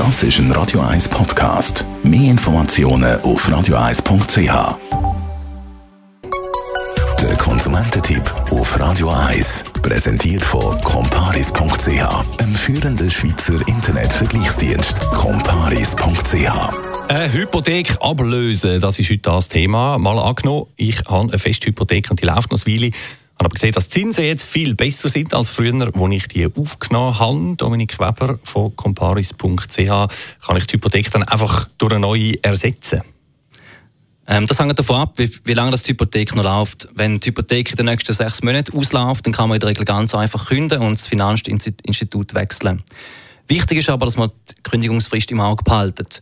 Das ist ein Radio 1 Podcast. Mehr Informationen auf radio1.ch. Der Konsumententipp auf Radio 1 präsentiert von comparis.ch, einem führenden Schweizer Internetvergleichsdienst. comparis.ch eine Hypothek ablösen, das ist heute das Thema. Mal angenommen, ich habe eine feste Hypothek und die läuft noch eine Weile. Ich habe gesehen, dass die Zinsen jetzt viel besser sind als früher, als ich die aufgenommen habe. Dominik Weber von comparis.ch kann ich die Hypothek dann einfach durch eine neue ersetzen? Ähm, das hängt davon ab, wie, wie lange das die Hypothek noch läuft. Wenn die Hypothek in den nächsten sechs Monaten ausläuft, dann kann man in der Regel ganz einfach kündigen und das Finanzinstitut wechseln. Wichtig ist aber, dass man die Kündigungsfrist im Auge behaltet.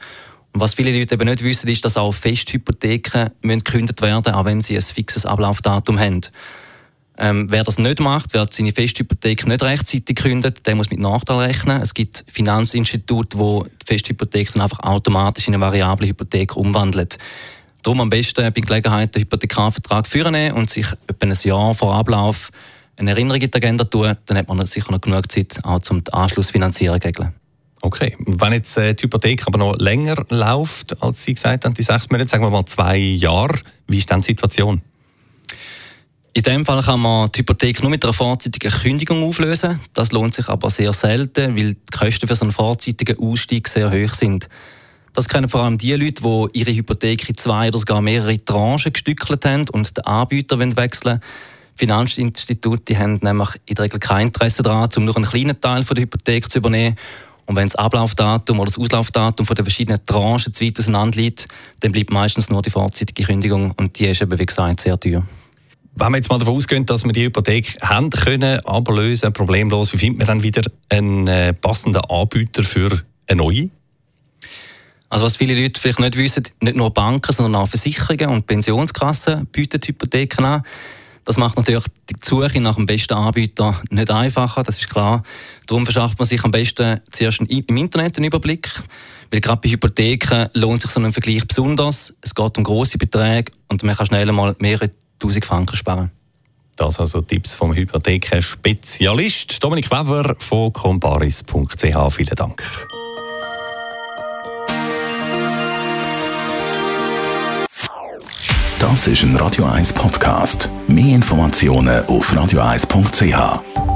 Und was viele Leute eben nicht wissen, ist, dass auch Festhypotheken gekündigt werden müssen, auch wenn sie ein fixes Ablaufdatum haben. Ähm, wer das nicht macht, wer seine Festhypothek nicht rechtzeitig kündet, der muss mit Nachteil rechnen. Es gibt Finanzinstitute, wo die Festhypothek dann einfach automatisch in eine variable Hypothek umwandeln. Darum am besten bei Gelegenheit den Hypothekarvertrag führen und sich etwa ein Jahr vor Ablauf eine Erinnerung in die Agenda tun, dann hat man sicher noch genug Zeit, auch zum Anschlussfinanzierung zu regeln. Okay, wenn jetzt äh, die Hypothek aber noch länger läuft, als Sie gesagt haben, die sechs Monate, sagen wir mal zwei Jahre, wie ist dann die Situation? In dem Fall kann man die Hypothek nur mit einer vorzeitigen Kündigung auflösen. Das lohnt sich aber sehr selten, weil die Kosten für so einen vorzeitigen Ausstieg sehr hoch sind. Das kennen vor allem die Leute, die ihre Hypothek in zwei oder sogar mehrere Tranchen gestückelt haben und den Anbieter wechseln wollen. Finanzinstitute haben nämlich in der Regel kein Interesse daran, um nur einen kleinen Teil der Hypothek zu übernehmen und wenn das Ablaufdatum oder das Auslaufdatum von den verschiedenen Tranchen zu weit auseinander liegt, dann bleibt meistens nur die vorzeitige Kündigung und die ist eben, wie gesagt, sehr teuer. Wenn wir jetzt mal davon ausgehen, dass wir die Hypothek haben können, ablösen, problemlos, wie findet man dann wieder einen äh, passenden Anbieter für eine neue? Also was viele Leute vielleicht nicht wissen, nicht nur Banken, sondern auch Versicherungen und Pensionskassen bieten Hypotheken an. Das macht natürlich die Suche nach dem besten Anbieter nicht einfacher, das ist klar. Darum verschafft man sich am besten zuerst im Internet einen Überblick, weil gerade bei Hypotheken lohnt sich so ein Vergleich besonders. Es geht um große Beträge und man kann schnell mal mehrere tausend Franken sparen. Das also Tipps vom Hypotheken-Spezialist Dominik Weber von comparis.ch. Vielen Dank. Das ist ein Radio 1 Podcast. Mehr Informationen auf radio1.ch.